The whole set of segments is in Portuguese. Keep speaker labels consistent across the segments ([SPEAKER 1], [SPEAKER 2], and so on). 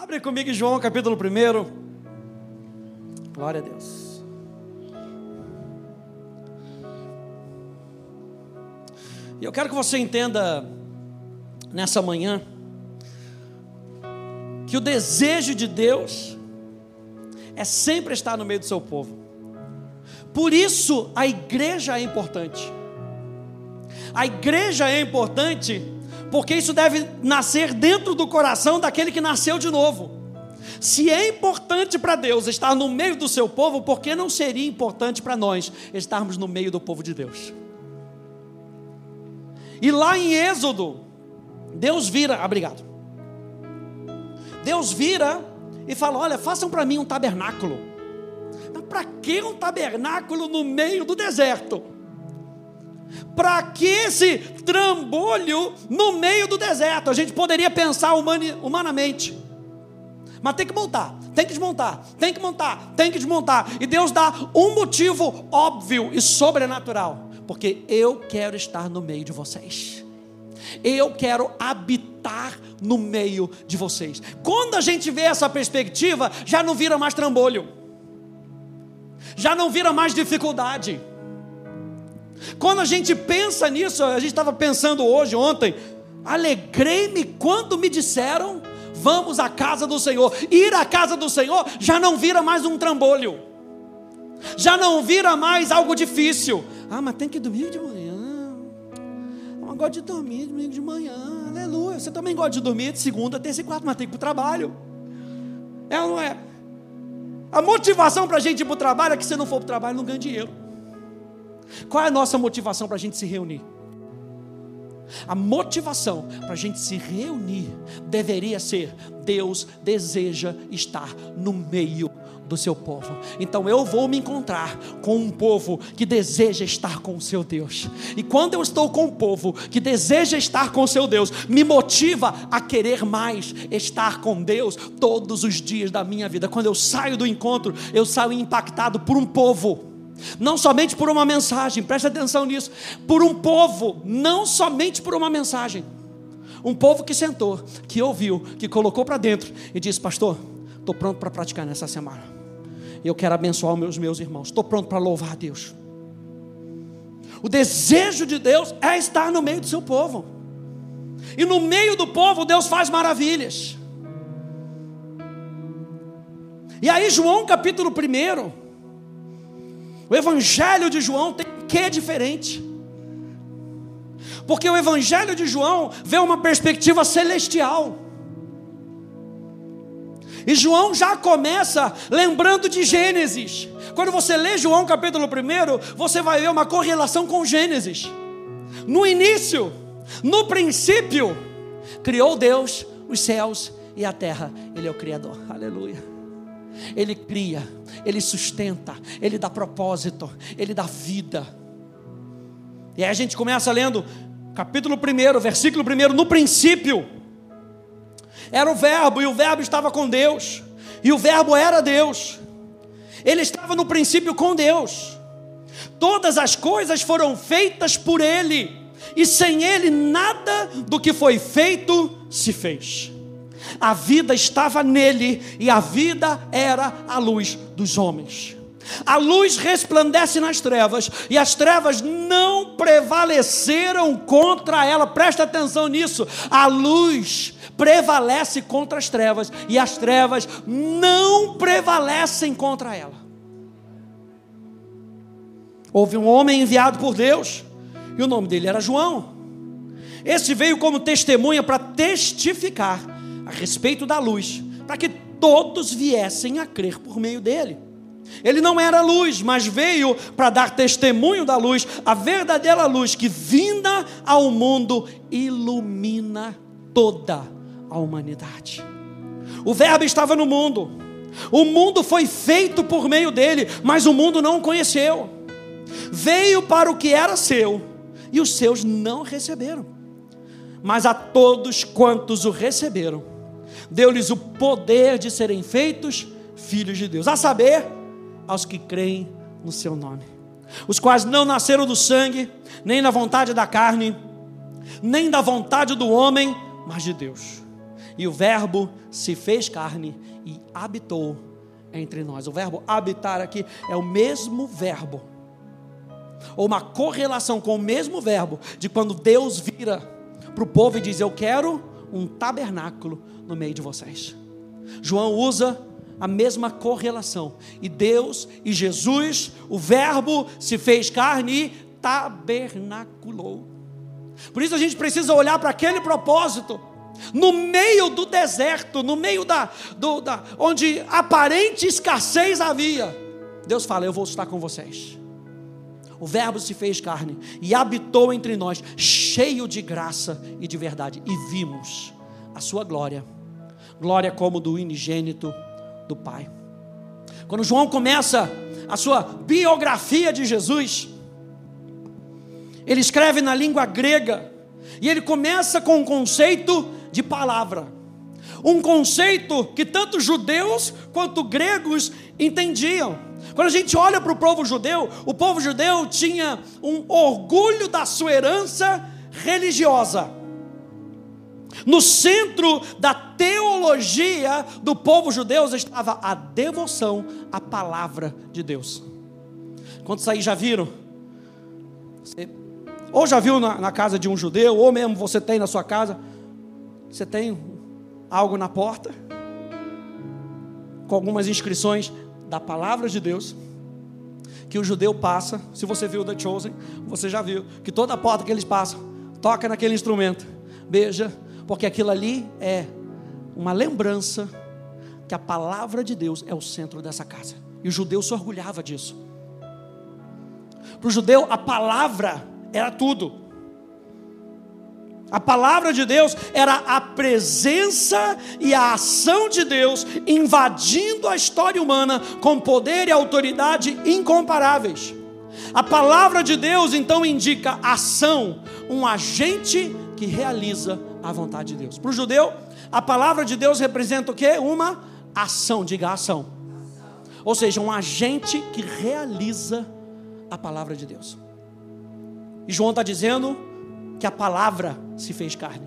[SPEAKER 1] Abre comigo João capítulo 1. Glória a Deus. E eu quero que você entenda nessa manhã que o desejo de Deus é sempre estar no meio do seu povo. Por isso a igreja é importante. A igreja é importante porque isso deve nascer dentro do coração daquele que nasceu de novo. Se é importante para Deus estar no meio do seu povo, por que não seria importante para nós estarmos no meio do povo de Deus? E lá em Êxodo, Deus vira, obrigado. Deus vira e fala: Olha, façam para mim um tabernáculo. Mas para que um tabernáculo no meio do deserto? Para que esse trambolho no meio do deserto? A gente poderia pensar humanamente. Mas tem que montar, tem que desmontar, tem que montar, tem que desmontar. E Deus dá um motivo óbvio e sobrenatural. Porque eu quero estar no meio de vocês. Eu quero habitar no meio de vocês. Quando a gente vê essa perspectiva, já não vira mais trambolho, já não vira mais dificuldade. Quando a gente pensa nisso, a gente estava pensando hoje, ontem, alegrei-me quando me disseram: vamos à casa do Senhor. Ir à casa do Senhor já não vira mais um trambolho, já não vira mais algo difícil. Ah, mas tem que dormir de manhã. Eu gosto de dormir domingo de manhã, aleluia. Você também gosta de dormir de segunda, terça e quarta, mas tem que ir para o trabalho. É ou não é? A motivação para a gente ir para o trabalho é que se não for para o trabalho, não ganha dinheiro. Qual é a nossa motivação para a gente se reunir? A motivação para a gente se reunir deveria ser: Deus deseja estar no meio do seu povo. Então eu vou me encontrar com um povo que deseja estar com o seu Deus. E quando eu estou com um povo que deseja estar com o seu Deus, me motiva a querer mais estar com Deus todos os dias da minha vida. Quando eu saio do encontro, eu saio impactado por um povo. Não somente por uma mensagem, preste atenção nisso, por um povo, não somente por uma mensagem. Um povo que sentou, que ouviu, que colocou para dentro e disse: Pastor, estou pronto para praticar nessa semana eu quero abençoar os meus, meus irmãos. Estou pronto para louvar a Deus. O desejo de Deus é estar no meio do seu povo. E no meio do povo Deus faz maravilhas. E aí, João capítulo 1, o Evangelho de João tem que diferente. Porque o Evangelho de João vê uma perspectiva celestial. E João já começa lembrando de Gênesis. Quando você lê João capítulo 1, você vai ver uma correlação com Gênesis. No início, no princípio, criou Deus os céus e a terra. Ele é o Criador. Aleluia. Ele cria, ele sustenta, ele dá propósito, ele dá vida. E aí a gente começa lendo capítulo 1, versículo 1, no princípio era o Verbo, e o Verbo estava com Deus, e o Verbo era Deus. Ele estava no princípio com Deus. Todas as coisas foram feitas por Ele, e sem Ele nada do que foi feito se fez. A vida estava nele, e a vida era a luz dos homens. A luz resplandece nas trevas e as trevas não prevaleceram contra ela. Presta atenção nisso. A luz prevalece contra as trevas e as trevas não prevalecem contra ela. Houve um homem enviado por Deus e o nome dele era João. Esse veio como testemunha para testificar a respeito da luz, para que todos viessem a crer por meio dele. Ele não era luz, mas veio para dar testemunho da luz, a verdadeira luz que, vinda ao mundo, ilumina toda a humanidade. O Verbo estava no mundo, o mundo foi feito por meio dele, mas o mundo não o conheceu. Veio para o que era seu, e os seus não receberam. Mas a todos quantos o receberam, deu-lhes o poder de serem feitos filhos de Deus, a saber, aos que creem no seu nome, os quais não nasceram do sangue, nem da vontade da carne, nem da vontade do homem, mas de Deus. E o Verbo se fez carne e habitou entre nós. O verbo habitar aqui é o mesmo verbo, ou uma correlação com o mesmo verbo, de quando Deus vira para o povo e diz: Eu quero um tabernáculo no meio de vocês. João usa a mesma correlação. E Deus e Jesus, o Verbo se fez carne e tabernaculou. Por isso a gente precisa olhar para aquele propósito. No meio do deserto, no meio da, do, da onde aparente escassez havia, Deus fala: Eu vou estar com vocês. O Verbo se fez carne e habitou entre nós, cheio de graça e de verdade, e vimos a sua glória, glória como do unigênito do Pai. Quando João começa a sua biografia de Jesus, ele escreve na língua grega e ele começa com um conceito de palavra. Um conceito que tanto judeus quanto gregos entendiam. Quando a gente olha para o povo judeu, o povo judeu tinha um orgulho da sua herança religiosa. No centro da teologia do povo judeu estava a devoção à palavra de Deus. Quantos aí já viram? Você, ou já viu na, na casa de um judeu, ou mesmo você tem na sua casa, você tem algo na porta, com algumas inscrições da palavra de Deus, que o judeu passa. Se você viu The Chosen, você já viu que toda porta que eles passam, toca naquele instrumento, beija, porque aquilo ali é uma lembrança que a palavra de Deus é o centro dessa casa. E o judeu se orgulhava disso. Para o judeu, a palavra era tudo. A palavra de Deus era a presença e a ação de Deus invadindo a história humana com poder e autoridade incomparáveis. A palavra de Deus então indica ação, um agente que realiza a vontade de Deus. Para o judeu, a palavra de Deus representa o que? Uma ação, diga ação. Ou seja, um agente que realiza a palavra de Deus. E João está dizendo que a palavra se fez carne.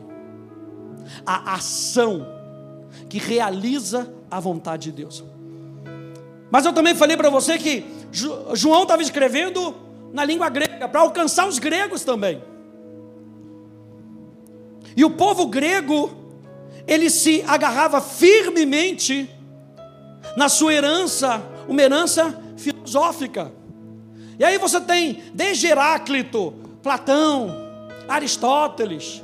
[SPEAKER 1] A ação que realiza a vontade de Deus. Mas eu também falei para você que João estava escrevendo na língua grega, para alcançar os gregos também. E o povo grego, ele se agarrava firmemente na sua herança, uma herança filosófica. E aí você tem desde Heráclito, Platão, Aristóteles,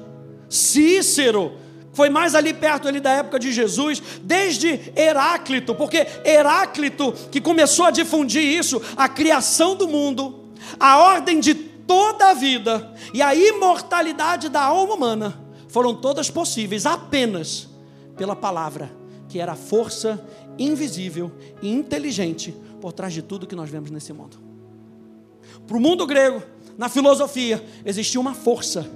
[SPEAKER 1] Cícero, foi mais ali perto ali da época de Jesus, desde Heráclito, porque Heráclito que começou a difundir isso, a criação do mundo, a ordem de toda a vida e a imortalidade da alma humana foram todas possíveis apenas pela palavra, que era a força invisível e inteligente por trás de tudo que nós vemos nesse mundo. Para o mundo grego, na filosofia, existia uma força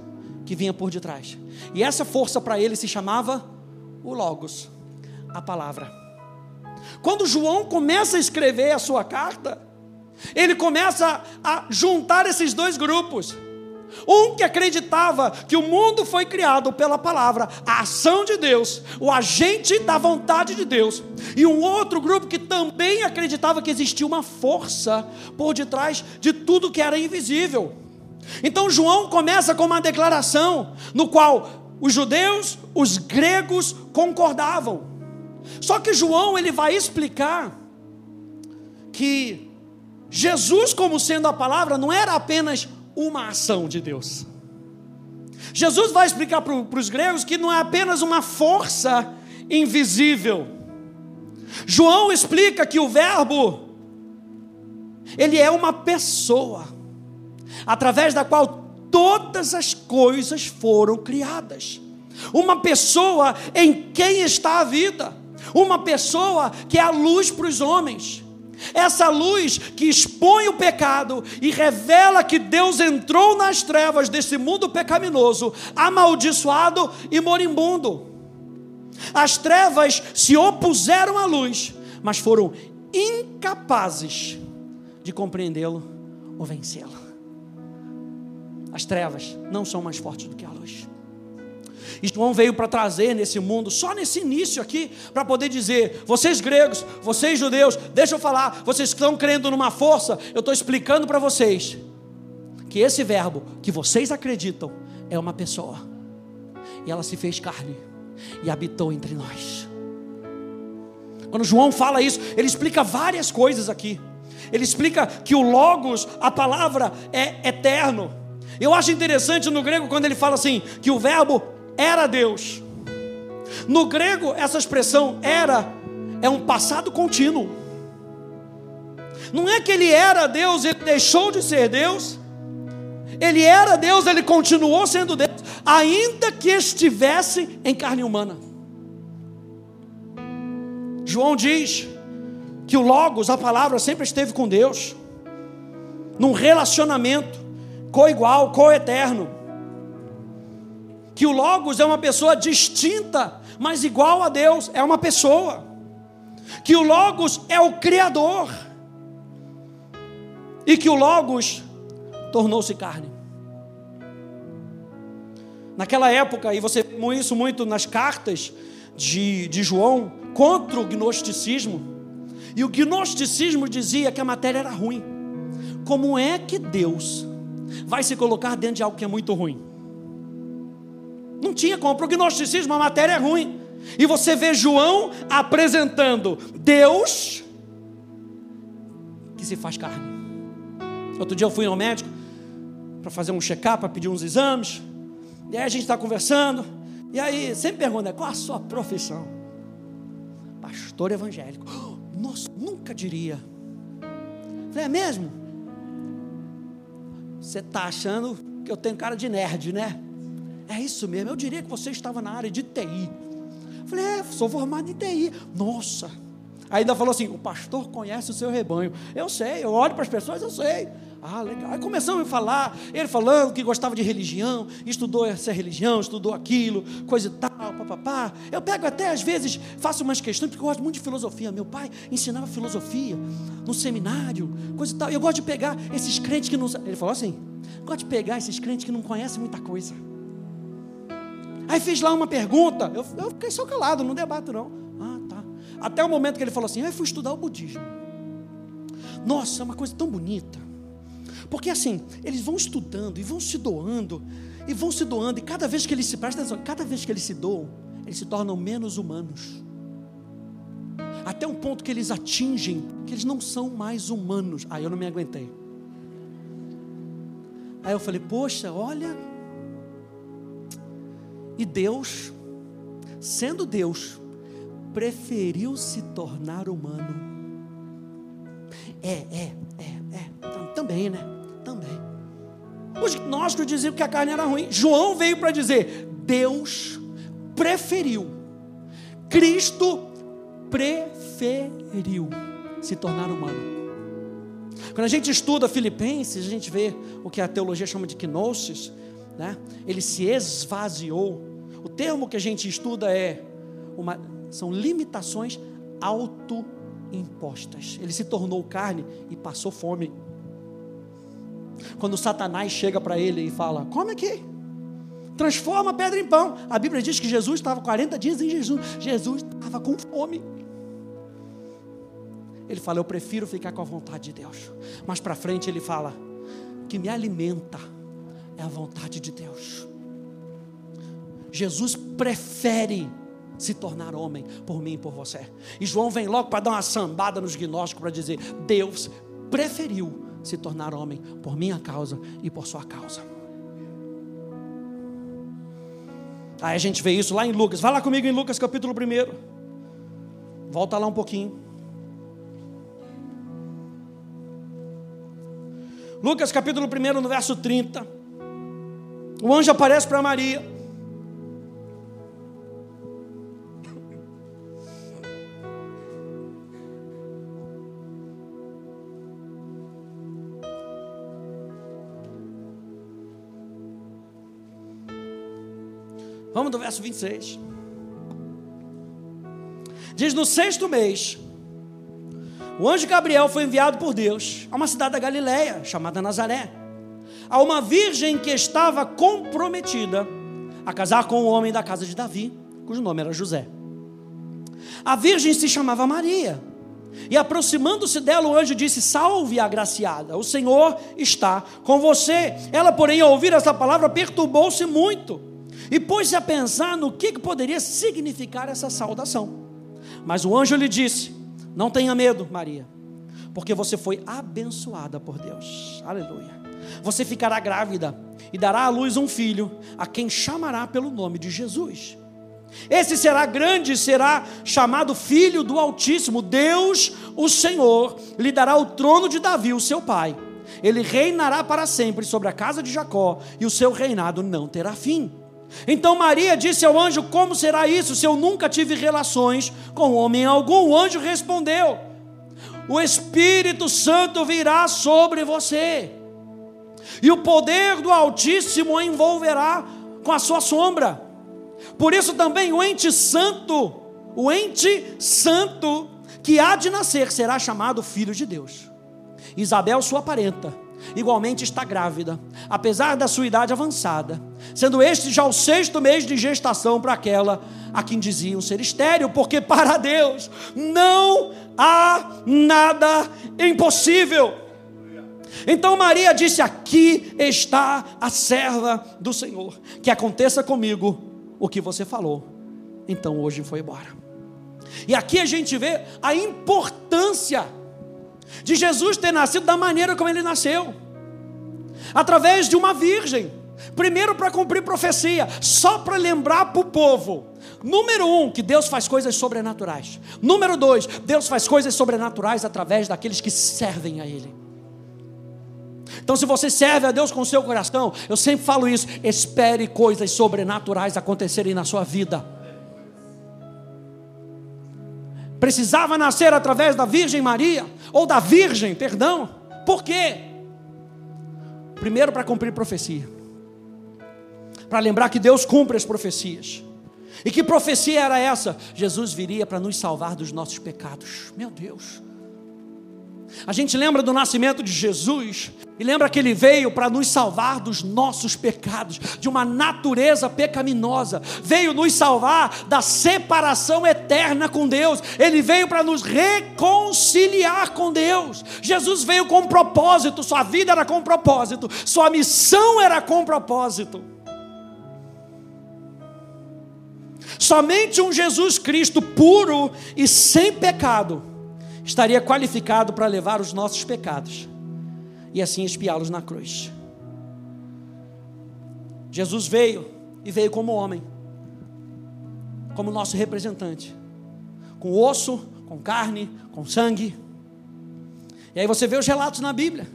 [SPEAKER 1] que vinha por detrás. E essa força para ele se chamava o Logos, a palavra. Quando João começa a escrever a sua carta, ele começa a juntar esses dois grupos. Um que acreditava que o mundo foi criado pela palavra, a ação de Deus, o agente da vontade de Deus. E um outro grupo que também acreditava que existia uma força por detrás de tudo que era invisível. Então João começa com uma declaração no qual os judeus, os gregos concordavam. Só que João ele vai explicar que Jesus, como sendo a palavra, não era apenas uma ação de Deus. Jesus vai explicar para os gregos que não é apenas uma força invisível. João explica que o Verbo, ele é uma pessoa, através da qual todas as coisas foram criadas. Uma pessoa em quem está a vida, uma pessoa que é a luz para os homens. Essa luz que expõe o pecado e revela que Deus entrou nas trevas desse mundo pecaminoso, amaldiçoado e moribundo. As trevas se opuseram à luz, mas foram incapazes de compreendê-lo ou vencê-lo. As trevas não são mais fortes do que a luz. E João veio para trazer nesse mundo, só nesse início aqui, para poder dizer: vocês gregos, vocês judeus, deixa eu falar, vocês estão crendo numa força, eu estou explicando para vocês que esse verbo que vocês acreditam é uma pessoa, e ela se fez carne e habitou entre nós. Quando João fala isso, ele explica várias coisas aqui. Ele explica que o Logos, a palavra, é eterno. Eu acho interessante no grego quando ele fala assim: que o verbo era Deus. No grego, essa expressão era é um passado contínuo. Não é que ele era Deus, ele deixou de ser Deus. Ele era Deus, ele continuou sendo Deus, ainda que estivesse em carne humana. João diz que o Logos, a palavra, sempre esteve com Deus, num relacionamento co-igual, co-eterno. Que o Logos é uma pessoa distinta, mas igual a Deus, é uma pessoa. Que o Logos é o Criador. E que o Logos tornou-se carne. Naquela época, e você viu isso muito nas cartas de, de João, contra o gnosticismo, e o gnosticismo dizia que a matéria era ruim. Como é que Deus vai se colocar dentro de algo que é muito ruim. Não tinha como, para o gnosticismo a matéria é ruim. E você vê João apresentando Deus que se faz carne. Outro dia eu fui ao médico para fazer um check-up, para pedir uns exames. E aí a gente está conversando. E aí sempre pergunta: qual a sua profissão? Pastor evangélico. Nossa, nunca diria. Falei, é mesmo? Você está achando que eu tenho cara de nerd, né? É isso mesmo, eu diria que você estava na área de TI. Falei, é, sou formado em TI. Nossa. Ainda falou assim: o pastor conhece o seu rebanho. Eu sei, eu olho para as pessoas, eu sei. Ah, legal. Aí começamos a falar, ele falando que gostava de religião, estudou essa religião, estudou aquilo, coisa e tal, papapá. Eu pego até, às vezes, faço umas questões, porque eu gosto muito de filosofia. Meu pai ensinava filosofia no seminário, coisa e tal. Eu gosto de pegar esses crentes que não. Ele falou assim: gosto de pegar esses crentes que não conhecem muita coisa. Aí fiz lá uma pergunta, eu, eu fiquei só calado, não debato não. Ah, tá. Até o momento que ele falou assim: eu fui estudar o budismo. Nossa, é uma coisa tão bonita. Porque assim, eles vão estudando e vão se doando, e vão se doando, e cada vez que eles se prestam atenção, cada vez que eles se doam, eles se tornam menos humanos. Até um ponto que eles atingem que eles não são mais humanos. Aí eu não me aguentei. Aí eu falei, poxa, olha. E Deus, sendo Deus, preferiu se tornar humano. É, é, é, é, também, né? também. Os gnósticos diziam que a carne era ruim. João veio para dizer: Deus preferiu, Cristo preferiu se tornar humano. Quando a gente estuda Filipenses, a gente vê o que a teologia chama de gnosis, né? ele se esvaziou. O termo que a gente estuda é uma, são limitações autoimpostas. Ele se tornou carne e passou fome. Quando Satanás chega para ele e fala: Come aqui, transforma a pedra em pão. A Bíblia diz que Jesus estava 40 dias em jejum. Jesus estava com fome. Ele fala: Eu prefiro ficar com a vontade de Deus. Mas para frente ele fala: Que me alimenta é a vontade de Deus. Jesus prefere se tornar homem por mim e por você. E João vem logo para dar uma sambada nos gnósticos para dizer: Deus preferiu se tornar homem por minha causa e por sua causa. Aí a gente vê isso lá em Lucas. Vai lá comigo em Lucas capítulo 1. Volta lá um pouquinho. Lucas capítulo 1, no verso 30. O anjo aparece para Maria. Vamos do verso 26. Diz: No sexto mês, o anjo Gabriel foi enviado por Deus a uma cidade da Galiléia chamada Nazaré, a uma virgem que estava comprometida a casar com um homem da casa de Davi, cujo nome era José. A virgem se chamava Maria. E aproximando-se dela, o anjo disse: Salve, agraciada, o Senhor está com você. Ela, porém, ao ouvir essa palavra, perturbou-se muito e pôs-se a pensar no que poderia significar essa saudação. Mas o anjo lhe disse: Não tenha medo, Maria, porque você foi abençoada por Deus. Aleluia. Você ficará grávida e dará à luz um filho, a quem chamará pelo nome de Jesus. Esse será grande, será chamado Filho do Altíssimo. Deus, o Senhor, lhe dará o trono de Davi, o seu pai. Ele reinará para sempre sobre a casa de Jacó, e o seu reinado não terá fim. Então Maria disse ao anjo: Como será isso se eu nunca tive relações com homem algum? O anjo respondeu: O Espírito Santo virá sobre você, e o poder do Altíssimo a envolverá com a sua sombra. Por isso também o ente santo, o ente santo que há de nascer será chamado filho de Deus. Isabel, sua parenta, igualmente está grávida, apesar da sua idade avançada, sendo este já o sexto mês de gestação para aquela a quem diziam ser estéreo, porque para Deus não há nada impossível. Então Maria disse: Aqui está a serva do Senhor, que aconteça comigo o que você falou. Então hoje foi embora. E aqui a gente vê a importância de Jesus ter nascido da maneira como ele nasceu através de uma virgem. Primeiro, para cumprir profecia, só para lembrar para o povo. Número um, que Deus faz coisas sobrenaturais. Número dois, Deus faz coisas sobrenaturais através daqueles que servem a Ele. Então, se você serve a Deus com o seu coração, eu sempre falo isso: espere coisas sobrenaturais acontecerem na sua vida. Precisava nascer através da Virgem Maria, ou da Virgem, perdão. Por quê? Primeiro, para cumprir profecia, para lembrar que Deus cumpre as profecias. E que profecia era essa? Jesus viria para nos salvar dos nossos pecados. Meu Deus. A gente lembra do nascimento de Jesus e lembra que ele veio para nos salvar dos nossos pecados, de uma natureza pecaminosa, veio nos salvar da separação eterna com Deus, ele veio para nos reconciliar com Deus. Jesus veio com propósito, sua vida era com propósito, sua missão era com propósito. Somente um Jesus Cristo puro e sem pecado estaria qualificado para levar os nossos pecados e assim expiá-los na cruz. Jesus veio e veio como homem, como nosso representante, com osso, com carne, com sangue. E aí você vê os relatos na Bíblia.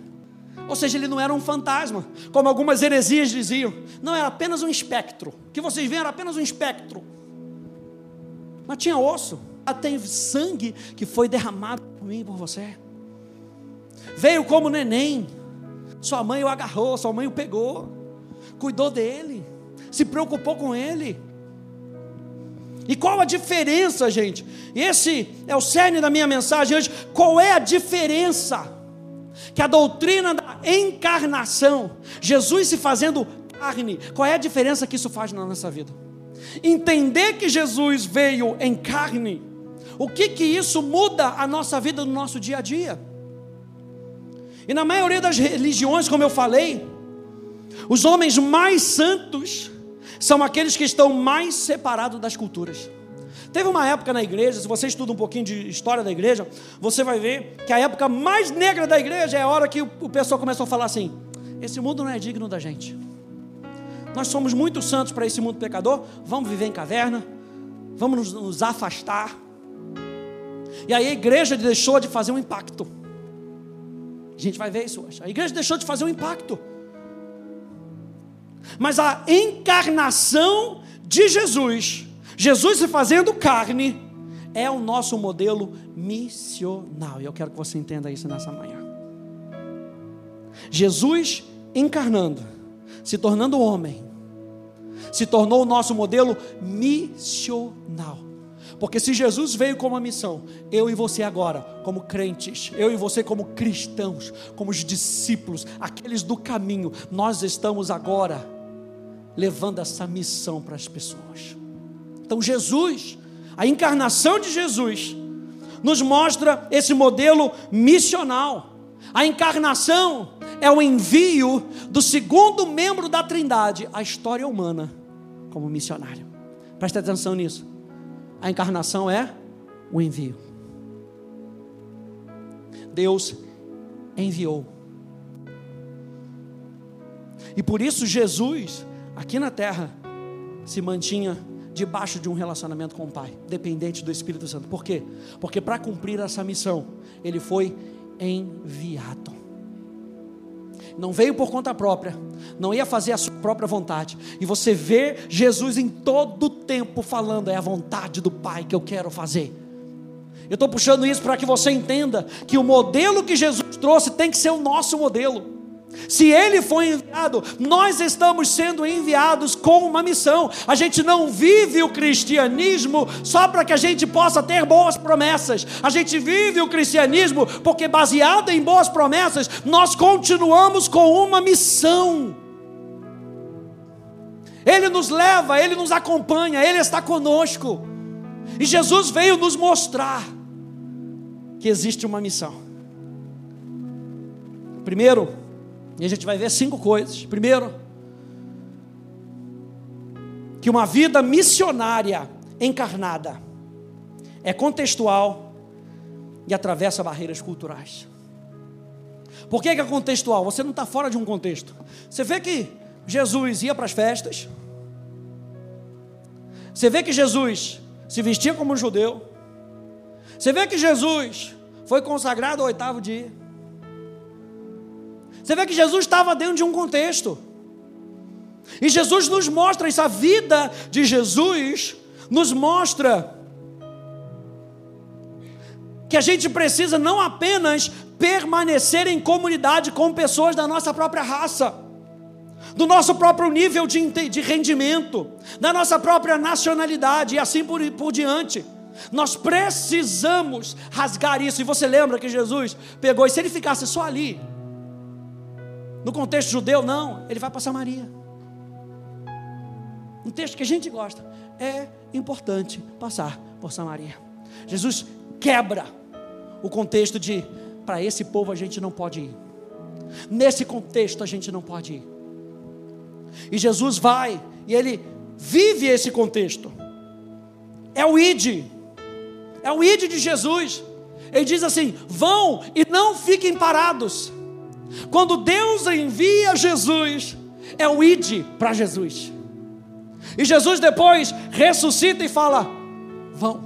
[SPEAKER 1] Ou seja, ele não era um fantasma, como algumas heresias diziam. Não, era apenas um espectro. O que vocês veem era apenas um espectro. Mas tinha osso tem sangue que foi derramado por mim e por você. Veio como neném. Sua mãe o agarrou, sua mãe o pegou, cuidou dele, se preocupou com ele. E qual a diferença, gente? Esse é o cerne da minha mensagem hoje. Qual é a diferença que a doutrina da encarnação, Jesus se fazendo carne, qual é a diferença que isso faz na nossa vida? Entender que Jesus veio em carne o que que isso muda a nossa vida no nosso dia a dia? E na maioria das religiões, como eu falei, os homens mais santos são aqueles que estão mais separados das culturas. Teve uma época na igreja, se você estuda um pouquinho de história da igreja, você vai ver que a época mais negra da igreja é a hora que o pessoal começou a falar assim: esse mundo não é digno da gente. Nós somos muito santos para esse mundo pecador, vamos viver em caverna, vamos nos, nos afastar. E aí a igreja deixou de fazer um impacto. A gente vai ver isso hoje. A igreja deixou de fazer um impacto. Mas a encarnação de Jesus, Jesus se fazendo carne, é o nosso modelo missional. E eu quero que você entenda isso nessa manhã. Jesus encarnando, se tornando homem, se tornou o nosso modelo missional. Porque se Jesus veio com uma missão, eu e você agora, como crentes, eu e você como cristãos, como os discípulos, aqueles do caminho, nós estamos agora levando essa missão para as pessoas. Então, Jesus, a encarnação de Jesus, nos mostra esse modelo missional. A encarnação é o envio do segundo membro da Trindade à história humana como missionário. Preste atenção nisso. A encarnação é o envio. Deus enviou. E por isso Jesus, aqui na terra, se mantinha debaixo de um relacionamento com o Pai, dependente do Espírito Santo. Por quê? Porque para cumprir essa missão, ele foi enviado. Não veio por conta própria, não ia fazer a sua própria vontade. E você vê Jesus em todo o tempo falando: é a vontade do Pai que eu quero fazer. Eu estou puxando isso para que você entenda que o modelo que Jesus trouxe tem que ser o nosso modelo. Se ele foi enviado, nós estamos sendo enviados com uma missão. A gente não vive o cristianismo só para que a gente possa ter boas promessas. A gente vive o cristianismo porque, baseado em boas promessas, nós continuamos com uma missão. Ele nos leva, ele nos acompanha, ele está conosco. E Jesus veio nos mostrar que existe uma missão. Primeiro, e a gente vai ver cinco coisas. Primeiro, que uma vida missionária encarnada é contextual e atravessa barreiras culturais. Por que, é contextual? Você não está fora de um contexto. Você vê que Jesus ia para as festas. Você vê que Jesus se vestia como um judeu. Você vê que Jesus foi consagrado ao oitavo dia. Você vê que Jesus estava dentro de um contexto. E Jesus nos mostra essa vida de Jesus nos mostra que a gente precisa não apenas permanecer em comunidade com pessoas da nossa própria raça, do nosso próprio nível de, de rendimento, da nossa própria nacionalidade e assim por, por diante. Nós precisamos rasgar isso. E você lembra que Jesus pegou, e se ele ficasse só ali, no contexto judeu, não, ele vai para Samaria. Um texto que a gente gosta. É importante passar por Samaria. Jesus quebra o contexto de para esse povo a gente não pode ir. Nesse contexto a gente não pode ir. E Jesus vai e ele vive esse contexto. É o id. É o id de Jesus. Ele diz assim: vão e não fiquem parados. Quando Deus envia Jesus, é o ide para Jesus. E Jesus depois ressuscita e fala: vão,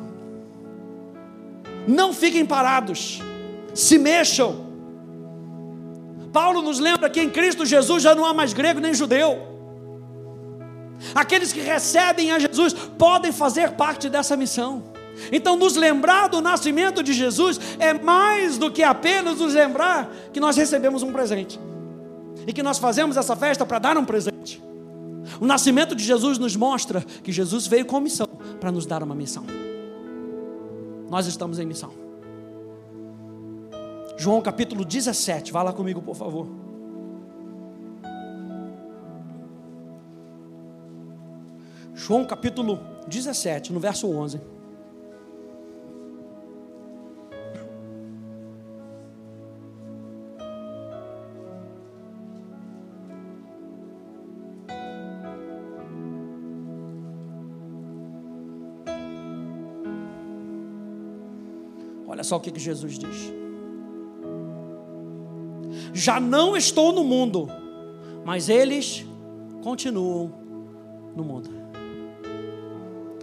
[SPEAKER 1] não fiquem parados, se mexam. Paulo nos lembra que em Cristo Jesus já não há mais grego nem judeu. Aqueles que recebem a Jesus podem fazer parte dessa missão. Então, nos lembrar do nascimento de Jesus é mais do que apenas nos lembrar que nós recebemos um presente e que nós fazemos essa festa para dar um presente. O nascimento de Jesus nos mostra que Jesus veio com missão para nos dar uma missão. Nós estamos em missão. João capítulo 17, vá lá comigo, por favor. João capítulo 17, no verso 11. Só o que, Jesus diz. Já não estou no mundo, mas eles continuam no mundo.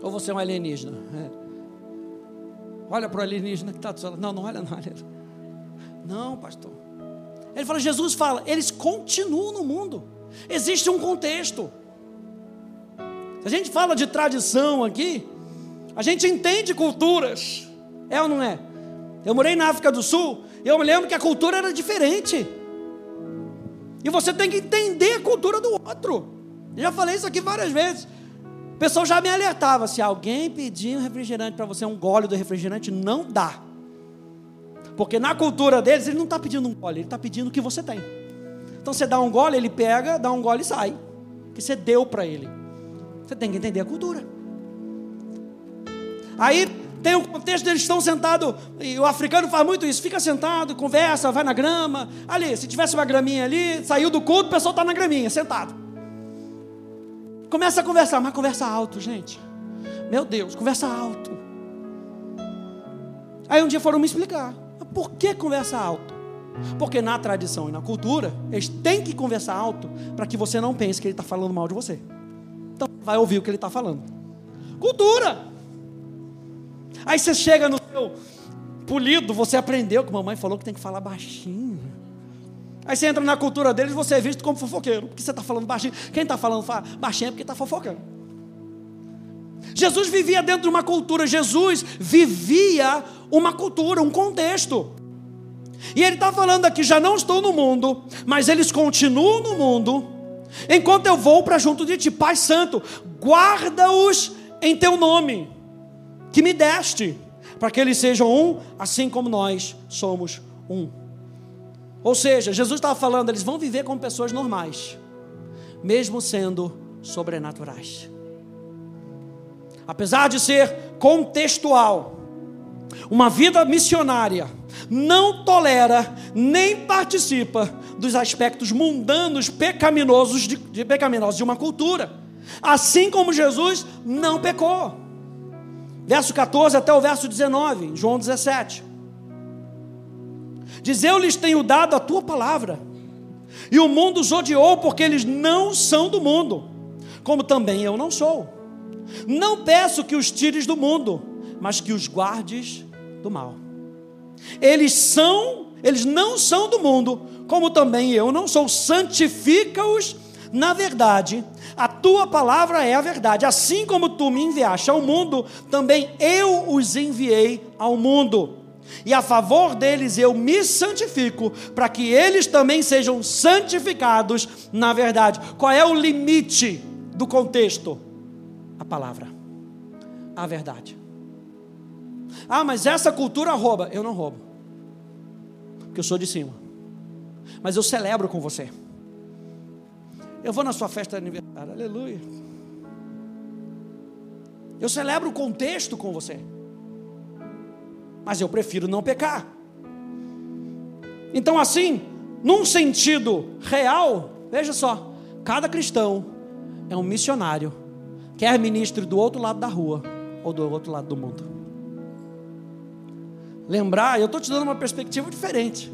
[SPEAKER 1] Ou você é um alienígena? É. Olha para o alienígena que está. Não, não olha, não. Olha. Não, pastor. Ele fala, Jesus fala, eles continuam no mundo. Existe um contexto. Se a gente fala de tradição aqui, a gente entende culturas. É ou não é? Eu morei na África do Sul eu me lembro que a cultura era diferente. E você tem que entender a cultura do outro. Eu já falei isso aqui várias vezes. O pessoal já me alertava: se alguém pedir um refrigerante para você, um gole do refrigerante, não dá. Porque na cultura deles, ele não está pedindo um gole, ele está pedindo o que você tem. Então você dá um gole, ele pega, dá um gole e sai. que você deu para ele. Você tem que entender a cultura. Aí tem o contexto deles estão sentados, e o africano faz muito isso, fica sentado, conversa, vai na grama. Ali, se tivesse uma graminha ali, saiu do culto, o pessoal está na graminha, sentado. Começa a conversar, mas conversa alto, gente. Meu Deus, conversa alto. Aí um dia foram me explicar. Por que conversa alto? Porque na tradição e na cultura, eles têm que conversar alto para que você não pense que ele está falando mal de você. Então, vai ouvir o que ele está falando. Cultura. Aí você chega no seu polido, você aprendeu que mamãe falou que tem que falar baixinho. Aí você entra na cultura deles, você é visto como fofoqueiro, porque você está falando baixinho. Quem está falando baixinho é porque está fofocando. Jesus vivia dentro de uma cultura, Jesus vivia uma cultura, um contexto. E ele está falando aqui: já não estou no mundo, mas eles continuam no mundo, enquanto eu vou para junto de ti. Pai Santo, guarda-os em teu nome, que me deste, para que eles sejam um, assim como nós somos um. Ou seja, Jesus estava falando, eles vão viver como pessoas normais, mesmo sendo sobrenaturais. Apesar de ser contextual, uma vida missionária não tolera nem participa dos aspectos mundanos, pecaminosos de, de, pecaminosos de uma cultura. Assim como Jesus não pecou. Verso 14 até o verso 19, João 17. Diz: Eu lhes tenho dado a tua palavra, e o mundo os odiou, porque eles não são do mundo, como também eu não sou. Não peço que os tires do mundo, mas que os guardes do mal. Eles são, eles não são do mundo, como também eu não sou. Santifica-os na verdade. A tua palavra é a verdade. Assim como tu me enviaste ao mundo, também eu os enviei ao mundo. E a favor deles eu me santifico, para que eles também sejam santificados na verdade. Qual é o limite do contexto? A palavra, a verdade. Ah, mas essa cultura rouba. Eu não roubo. Porque eu sou de cima. Mas eu celebro com você. Eu vou na sua festa de aniversário. Aleluia. Eu celebro o contexto com você. Mas eu prefiro não pecar. Então, assim, num sentido real, veja só: cada cristão é um missionário, quer ministro do outro lado da rua ou do outro lado do mundo lembrar, eu estou te dando uma perspectiva diferente.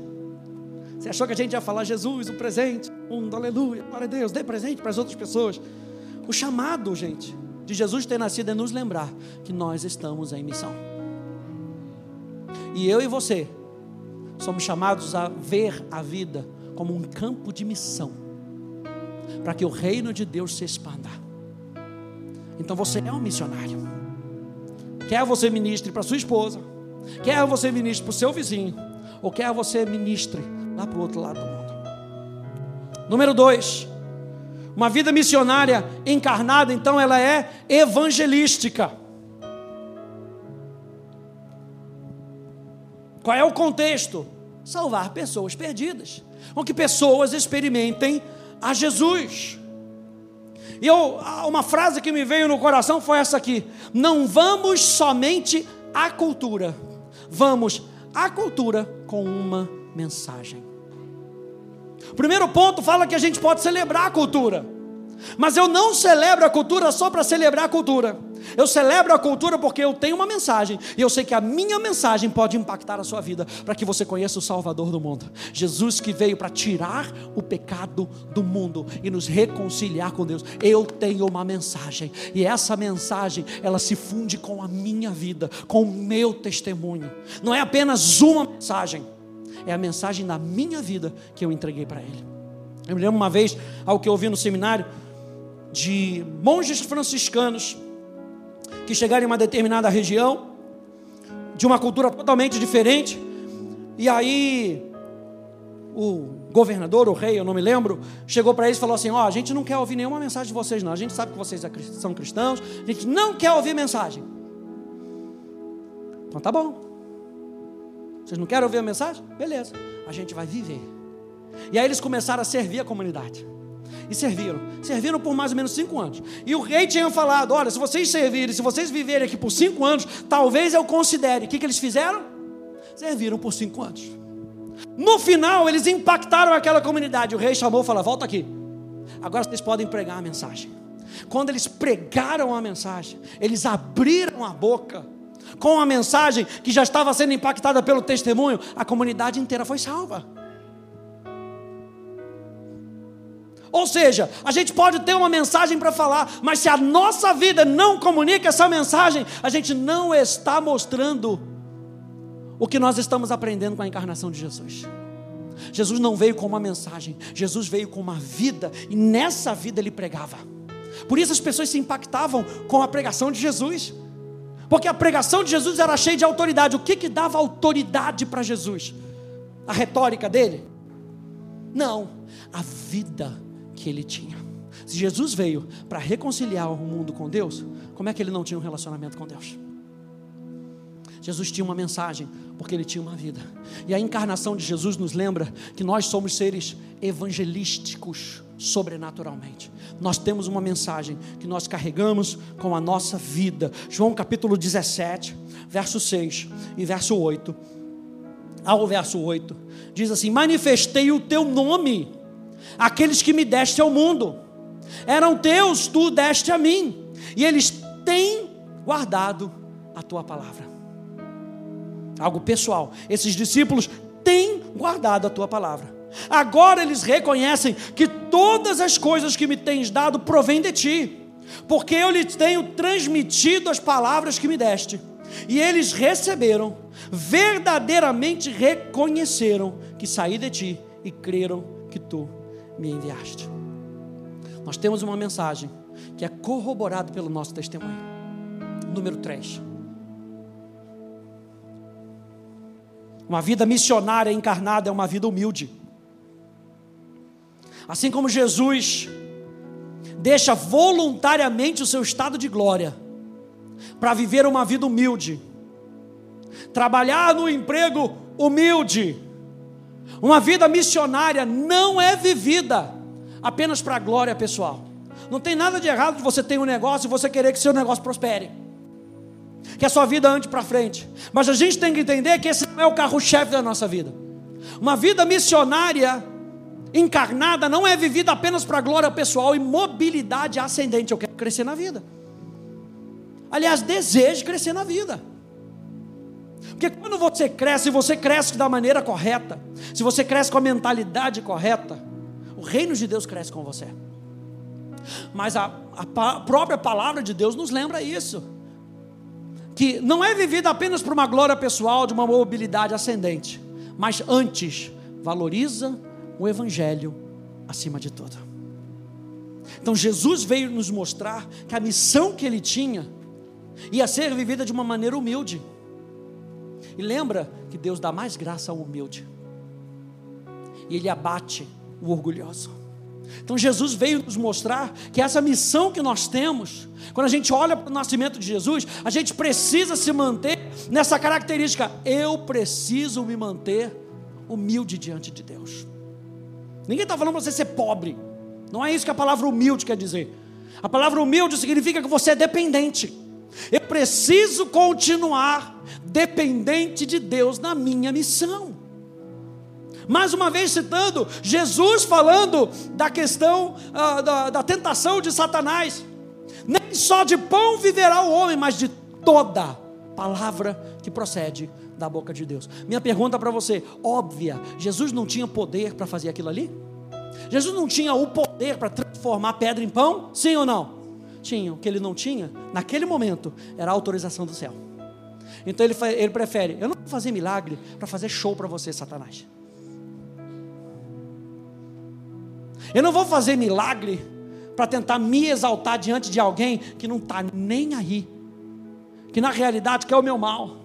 [SPEAKER 1] Você achou que a gente ia falar Jesus, o presente, mundo, aleluia, glória a Deus, dê presente para as outras pessoas. O chamado, gente, de Jesus ter nascido é nos lembrar que nós estamos em missão. E eu e você somos chamados a ver a vida como um campo de missão, para que o reino de Deus se expanda. Então você é um missionário. Quer você ministre para sua esposa, Quer você ministre para o seu vizinho, ou quer você ministre lá para o outro lado do mundo. Número dois, uma vida missionária encarnada, então, ela é evangelística. Qual é o contexto? Salvar pessoas perdidas, com que pessoas experimentem a Jesus. E eu, uma frase que me veio no coração foi essa aqui: não vamos somente à cultura, vamos à cultura com uma mensagem. O primeiro ponto fala que a gente pode celebrar a cultura. Mas eu não celebro a cultura só para celebrar a cultura. Eu celebro a cultura porque eu tenho uma mensagem e eu sei que a minha mensagem pode impactar a sua vida para que você conheça o Salvador do mundo. Jesus que veio para tirar o pecado do mundo e nos reconciliar com Deus. Eu tenho uma mensagem e essa mensagem ela se funde com a minha vida, com o meu testemunho. Não é apenas uma mensagem, é a mensagem da minha vida que eu entreguei para Ele. Eu me lembro uma vez ao que eu ouvi no seminário de monges franciscanos que chegaram em uma determinada região, de uma cultura totalmente diferente, e aí o governador, o rei, eu não me lembro, chegou para eles e falou assim: Ó, oh, a gente não quer ouvir nenhuma mensagem de vocês, não. A gente sabe que vocês é são cristãos, a gente não quer ouvir mensagem. Então tá bom. Vocês não querem ouvir a mensagem? Beleza, a gente vai viver. E aí eles começaram a servir a comunidade. E serviram. Serviram por mais ou menos cinco anos. E o rei tinha falado: olha, se vocês servirem, se vocês viverem aqui por cinco anos, talvez eu considere. O que, que eles fizeram? Serviram por cinco anos. No final, eles impactaram aquela comunidade. O rei chamou e falou: volta aqui. Agora vocês podem pregar a mensagem. Quando eles pregaram a mensagem, eles abriram a boca com a mensagem que já estava sendo impactada pelo testemunho, a comunidade inteira foi salva. Ou seja, a gente pode ter uma mensagem para falar, mas se a nossa vida não comunica essa mensagem, a gente não está mostrando o que nós estamos aprendendo com a encarnação de Jesus. Jesus não veio com uma mensagem, Jesus veio com uma vida, e nessa vida ele pregava. Por isso as pessoas se impactavam com a pregação de Jesus, porque a pregação de Jesus era cheia de autoridade. O que, que dava autoridade para Jesus? A retórica dele? Não, a vida que ele tinha. Se Jesus veio para reconciliar o mundo com Deus, como é que ele não tinha um relacionamento com Deus? Jesus tinha uma mensagem, porque ele tinha uma vida. E a encarnação de Jesus nos lembra que nós somos seres evangelísticos sobrenaturalmente. Nós temos uma mensagem que nós carregamos com a nossa vida. João capítulo 17, verso 6 e verso 8. Ao verso 8, diz assim: Manifestei o teu nome aqueles que me deste ao mundo. Eram teus, tu deste a mim, e eles têm guardado a tua palavra. Algo pessoal. Esses discípulos têm guardado a tua palavra. Agora eles reconhecem que todas as coisas que me tens dado provêm de ti, porque eu lhes tenho transmitido as palavras que me deste. E eles receberam, verdadeiramente reconheceram que saí de ti e creram que tu me enviaste. Nós temos uma mensagem que é corroborada pelo nosso testemunho. Número 3. Uma vida missionária encarnada é uma vida humilde. Assim como Jesus deixa voluntariamente o seu estado de glória para viver uma vida humilde, trabalhar no emprego humilde, uma vida missionária não é vivida apenas para glória pessoal. Não tem nada de errado de você ter um negócio e você querer que seu negócio prospere. Que a sua vida ande para frente. Mas a gente tem que entender que esse não é o carro-chefe da nossa vida. Uma vida missionária encarnada não é vivida apenas para glória pessoal e mobilidade ascendente. Eu quero crescer na vida. Aliás, desejo crescer na vida. Porque quando você cresce, você cresce da maneira correta, se você cresce com a mentalidade correta, o reino de Deus cresce com você. Mas a, a própria palavra de Deus nos lembra isso. Que não é vivida apenas por uma glória pessoal, de uma mobilidade ascendente, mas antes valoriza o Evangelho acima de tudo. Então Jesus veio nos mostrar que a missão que ele tinha ia ser vivida de uma maneira humilde. E lembra que Deus dá mais graça ao humilde. E Ele abate o orgulhoso. Então Jesus veio nos mostrar que essa missão que nós temos, quando a gente olha para o nascimento de Jesus, a gente precisa se manter nessa característica. Eu preciso me manter humilde diante de Deus. Ninguém está falando para você ser pobre. Não é isso que a palavra humilde quer dizer. A palavra humilde significa que você é dependente. Eu preciso continuar dependente de Deus na minha missão. Mais uma vez citando Jesus falando da questão uh, da, da tentação de Satanás. Nem só de pão viverá o homem, mas de toda palavra que procede da boca de Deus. Minha pergunta para você, óbvia: Jesus não tinha poder para fazer aquilo ali? Jesus não tinha o poder para transformar pedra em pão? Sim ou não? Tinha. O que ele não tinha, naquele momento, era a autorização do céu. Então ele, ele prefere: eu não vou fazer milagre para fazer show para você, Satanás. Eu não vou fazer milagre para tentar me exaltar diante de alguém que não está nem aí, que na realidade quer o meu mal.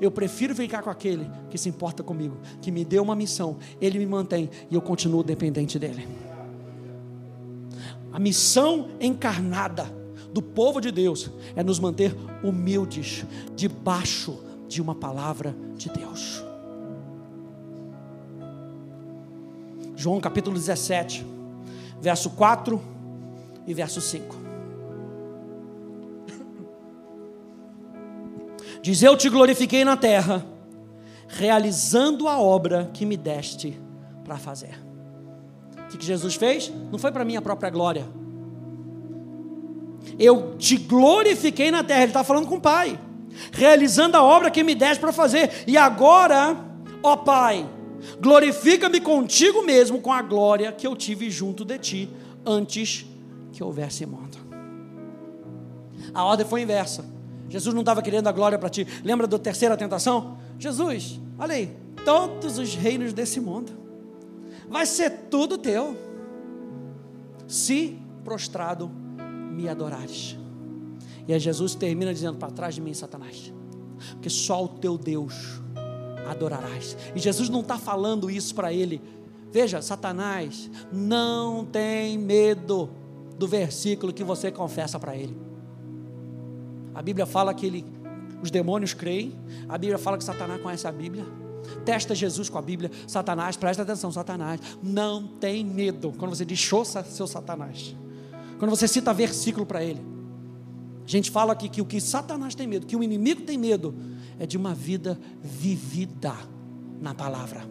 [SPEAKER 1] Eu prefiro ficar com aquele que se importa comigo, que me deu uma missão, ele me mantém e eu continuo dependente dele. A missão encarnada do povo de Deus é nos manter humildes, debaixo de uma palavra de Deus. João capítulo 17, verso 4 e verso 5. Diz: Eu te glorifiquei na terra, realizando a obra que me deste para fazer. O que, Jesus fez? Não foi para minha própria glória. Eu te glorifiquei na terra. Ele está falando com o Pai, realizando a obra que me deste para fazer. E agora, ó Pai, glorifica-me contigo mesmo com a glória que eu tive junto de ti antes que houvesse mundo. A ordem foi inversa. Jesus não estava querendo a glória para ti. Lembra da terceira tentação? Jesus, olha aí, todos os reinos desse mundo vai ser tudo teu, se prostrado me adorares. E aí Jesus termina dizendo: Para trás de mim, Satanás, porque só o teu Deus adorarás. E Jesus não está falando isso para ele. Veja, Satanás não tem medo do versículo que você confessa para ele. A Bíblia fala que ele, os demônios creem, a Bíblia fala que Satanás conhece a Bíblia. Testa Jesus com a Bíblia. Satanás, presta atenção, Satanás. Não tem medo. Quando você diz, show seu Satanás. Quando você cita versículo para ele. A gente fala aqui que o que Satanás tem medo, que o inimigo tem medo, é de uma vida vivida na palavra.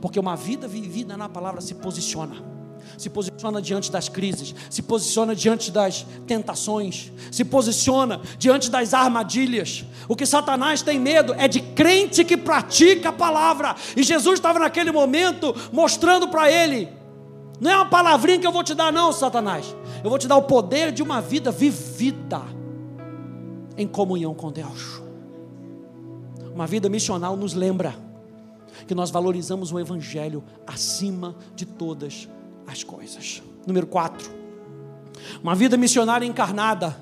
[SPEAKER 1] Porque uma vida vivida na palavra se posiciona se posiciona diante das crises, se posiciona diante das tentações, se posiciona diante das armadilhas. O que Satanás tem medo é de crente que pratica a palavra. E Jesus estava naquele momento mostrando para ele: não é uma palavrinha que eu vou te dar, não, Satanás. Eu vou te dar o poder de uma vida vivida em comunhão com Deus. Uma vida missional nos lembra que nós valorizamos o Evangelho acima de todas as as coisas. Número 4. Uma vida missionária encarnada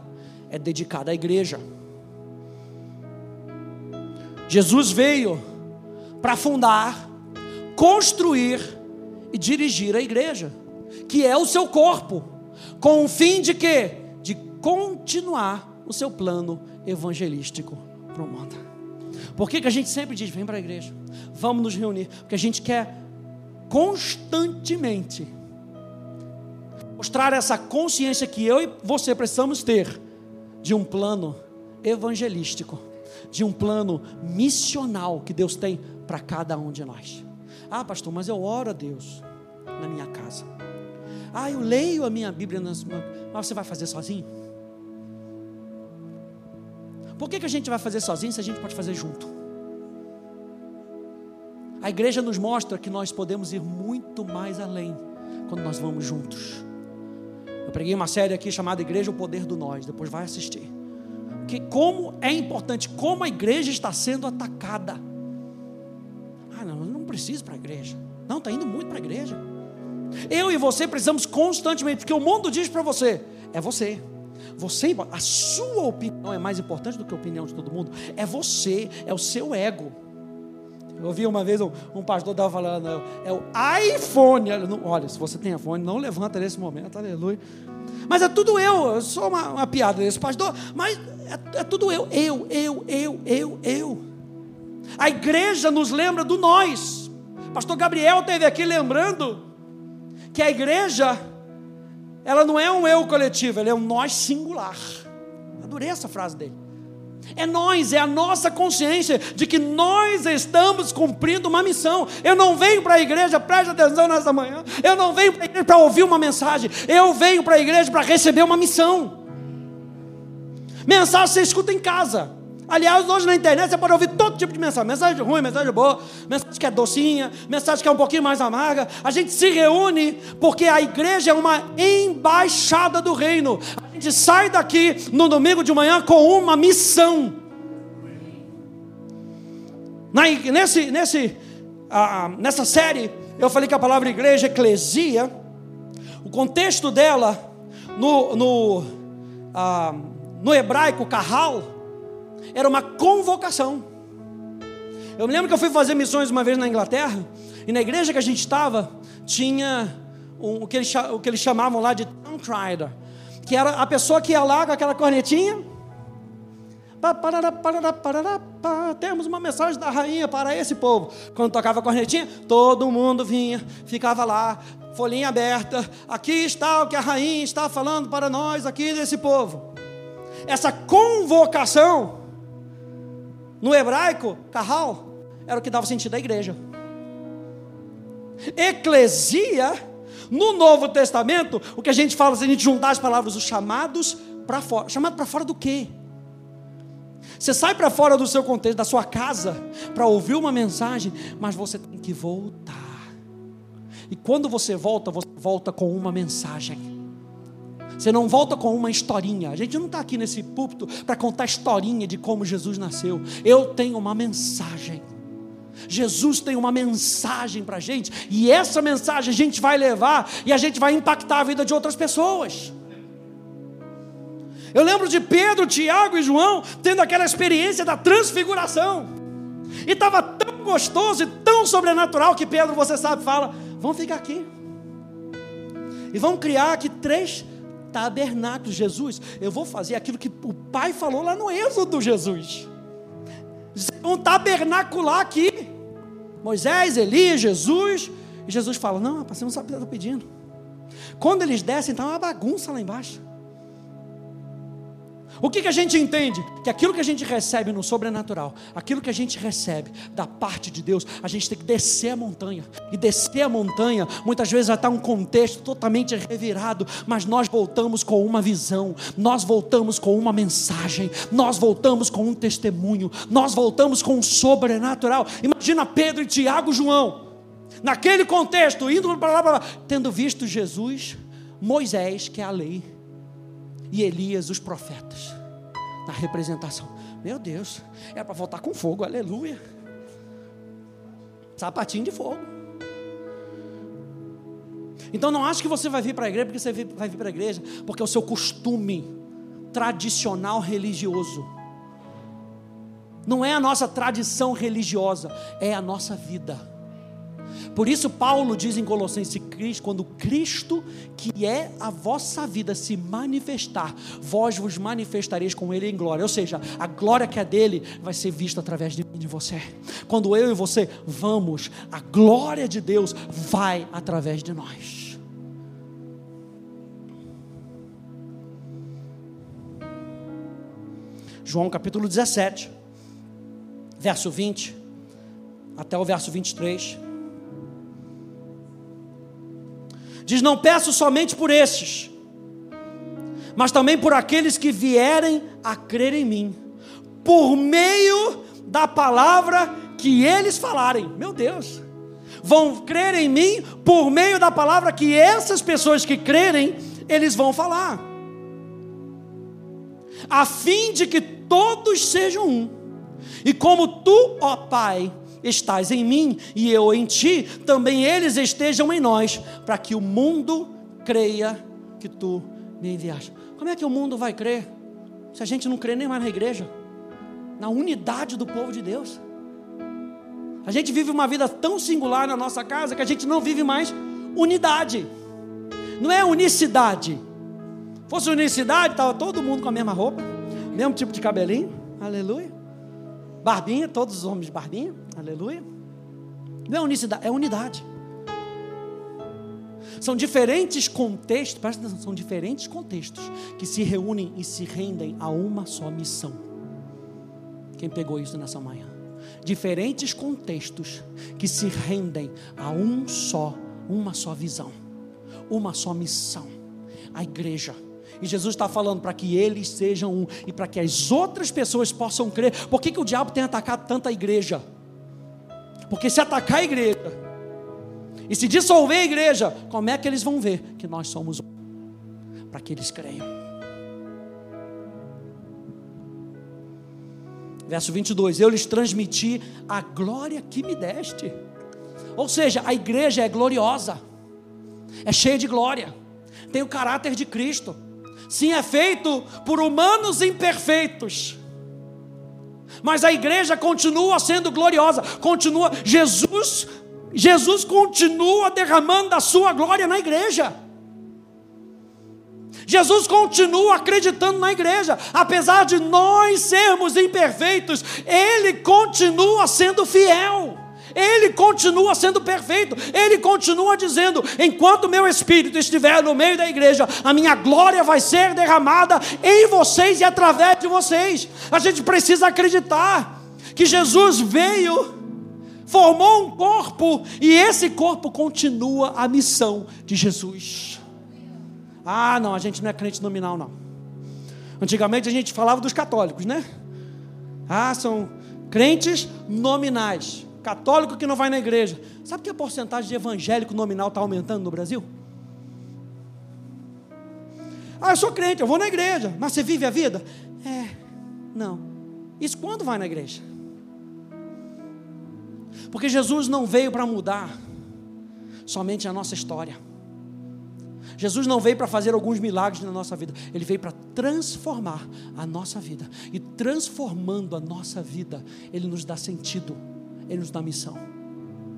[SPEAKER 1] é dedicada à igreja. Jesus veio para fundar, construir e dirigir a igreja, que é o seu corpo, com o fim de quê? De continuar o seu plano evangelístico para o mundo. Por que, que a gente sempre diz, vem para a igreja, vamos nos reunir? Porque a gente quer constantemente mostrar essa consciência que eu e você precisamos ter de um plano evangelístico, de um plano missional que Deus tem para cada um de nós. Ah, pastor, mas eu oro a Deus na minha casa. Ah, eu leio a minha Bíblia, nas... mas você vai fazer sozinho? Por que, que a gente vai fazer sozinho se a gente pode fazer junto? A igreja nos mostra que nós podemos ir muito mais além quando nós vamos juntos. Eu preguei uma série aqui chamada Igreja o Poder do Nós, depois vai assistir. Que como é importante, como a igreja está sendo atacada. Ah, não, eu não preciso para a igreja. Não, está indo muito para a igreja. Eu e você precisamos constantemente, porque o mundo diz para você, é você. Você, a sua opinião é mais importante do que a opinião de todo mundo. É você, é o seu ego. Eu ouvi uma vez um, um pastor estava falando, é o iPhone. Olha, se você tem iPhone, não levanta nesse momento, aleluia. Mas é tudo eu, eu sou uma, uma piada desse pastor, mas é, é tudo eu, eu, eu, eu, eu, eu. A igreja nos lembra do nós. Pastor Gabriel teve aqui lembrando que a igreja, ela não é um eu coletivo, ela é um nós singular. Adorei essa frase dele. É nós, é a nossa consciência de que nós estamos cumprindo uma missão. Eu não venho para a igreja, preste atenção nessa manhã. Eu não venho para a igreja para ouvir uma mensagem. Eu venho para a igreja para receber uma missão. Mensagem você escuta em casa. Aliás, hoje na internet você pode ouvir todo tipo de mensagem: mensagem ruim, mensagem boa, mensagem que é docinha, mensagem que é um pouquinho mais amarga. A gente se reúne porque a igreja é uma embaixada do reino. A gente sai daqui no domingo de manhã com uma missão. Na, nesse, nesse, ah, nessa série, eu falei que a palavra igreja, eclesia, o contexto dela no, no, ah, no hebraico, carral, era uma convocação. Eu me lembro que eu fui fazer missões uma vez na Inglaterra, e na igreja que a gente estava, tinha um, o, que eles, o que eles chamavam lá de tongue rider, que era a pessoa que ia lá com aquela cornetinha, Temos uma mensagem da rainha para esse povo. Quando tocava a cornetinha, todo mundo vinha, ficava lá, folhinha aberta. Aqui está o que a rainha está falando para nós aqui desse povo. Essa convocação no hebraico, carral, era o que dava sentido à igreja. Eclesia, no Novo Testamento, o que a gente fala, se a gente juntar as palavras, os chamados para fora. Chamado para fora do quê? Você sai para fora do seu contexto, da sua casa, para ouvir uma mensagem, mas você tem que voltar. E quando você volta, você volta com uma mensagem. Você não volta com uma historinha. A gente não está aqui nesse púlpito para contar historinha de como Jesus nasceu. Eu tenho uma mensagem. Jesus tem uma mensagem para a gente, e essa mensagem a gente vai levar e a gente vai impactar a vida de outras pessoas. Eu lembro de Pedro, Tiago e João tendo aquela experiência da transfiguração, e estava tão gostoso e tão sobrenatural que Pedro, você sabe, fala: vamos ficar aqui, e vamos criar aqui três tabernáculos. Jesus, eu vou fazer aquilo que o Pai falou lá no Êxodo, Jesus. Um tabernacular aqui. Moisés, Elias, Jesus. E Jesus fala: Não, rapaz, você não sabe o que está pedindo. Quando eles descem, está uma bagunça lá embaixo. O que, que a gente entende? Que aquilo que a gente recebe no sobrenatural, aquilo que a gente recebe da parte de Deus, a gente tem que descer a montanha. E descer a montanha, muitas vezes vai estar um contexto totalmente revirado, mas nós voltamos com uma visão, nós voltamos com uma mensagem, nós voltamos com um testemunho, nós voltamos com um sobrenatural. Imagina Pedro Tiago João, naquele contexto, indo para lá, para lá, tendo visto Jesus, Moisés, que é a lei e Elias, os profetas, na representação. Meu Deus, era para voltar com fogo, aleluia. Sapatinho de fogo. Então não acho que você vai vir para a igreja porque você vai vir para a igreja, porque é o seu costume tradicional religioso. Não é a nossa tradição religiosa, é a nossa vida. Por isso, Paulo diz em Colossenses: quando Cristo, que é a vossa vida, se manifestar, vós vos manifestareis com Ele em glória. Ou seja, a glória que é dele vai ser vista através de mim de você. Quando eu e você vamos, a glória de Deus vai através de nós. João capítulo 17, verso 20 até o verso 23. Diz: Não peço somente por estes, mas também por aqueles que vierem a crer em mim, por meio da palavra que eles falarem. Meu Deus, vão crer em mim por meio da palavra que essas pessoas que crerem, eles vão falar, a fim de que todos sejam um. E como tu, ó Pai, estás em mim e eu em ti, também eles estejam em nós, para que o mundo creia que tu me enviaste. Como é que o mundo vai crer se a gente não crê nem mais na igreja, na unidade do povo de Deus? A gente vive uma vida tão singular na nossa casa que a gente não vive mais unidade. Não é unicidade. Fosse unicidade, estava todo mundo com a mesma roupa, mesmo tipo de cabelinho. Aleluia. Barbinha, todos os homens barbinha, aleluia. Não é unicidade, é unidade. São diferentes contextos, presta atenção, são diferentes contextos que se reúnem e se rendem a uma só missão. Quem pegou isso nessa manhã? Diferentes contextos que se rendem a um só, uma só visão, uma só missão. A igreja e Jesus está falando para que eles sejam um e para que as outras pessoas possam crer. Por que, que o diabo tem atacado tanta igreja? Porque se atacar a igreja e se dissolver a igreja, como é que eles vão ver que nós somos um? Para que eles creiam. Verso 22: Eu lhes transmiti a glória que me deste. Ou seja, a igreja é gloriosa, é cheia de glória, tem o caráter de Cristo. Sim, é feito por humanos imperfeitos. Mas a igreja continua sendo gloriosa, continua Jesus, Jesus continua derramando a sua glória na igreja. Jesus continua acreditando na igreja, apesar de nós sermos imperfeitos, Ele continua sendo fiel. Ele continua sendo perfeito, ele continua dizendo: enquanto meu espírito estiver no meio da igreja, a minha glória vai ser derramada em vocês e através de vocês. A gente precisa acreditar que Jesus veio, formou um corpo e esse corpo continua a missão de Jesus. Ah, não, a gente não é crente nominal, não. Antigamente a gente falava dos católicos, né? Ah, são crentes nominais. Católico que não vai na igreja. Sabe que a porcentagem de evangélico nominal está aumentando no Brasil? Ah, eu sou crente, eu vou na igreja. Mas você vive a vida? É, não. Isso quando vai na igreja? Porque Jesus não veio para mudar somente a nossa história. Jesus não veio para fazer alguns milagres na nossa vida, ele veio para transformar a nossa vida. E transformando a nossa vida, ele nos dá sentido, ele nos dá missão,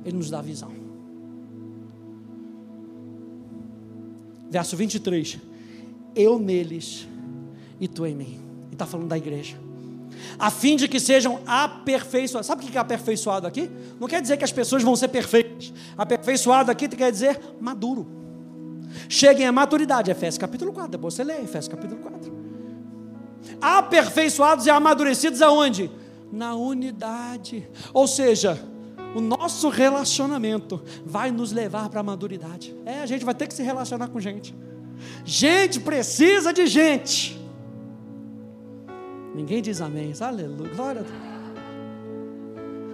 [SPEAKER 1] ele nos dá visão. Verso 23. Eu neles e tu em mim. E está falando da igreja a fim de que sejam aperfeiçoados. Sabe o que é aperfeiçoado aqui? Não quer dizer que as pessoas vão ser perfeitas. Aperfeiçoado aqui quer dizer maduro. Cheguem à maturidade, Efésios capítulo 4. Depois você lê Efésios capítulo 4. Aperfeiçoados e amadurecidos aonde? Na unidade. Ou seja, o nosso relacionamento vai nos levar para a maturidade. É, a gente vai ter que se relacionar com gente. Gente precisa de gente. Ninguém diz amém. Aleluia. Glória a Deus.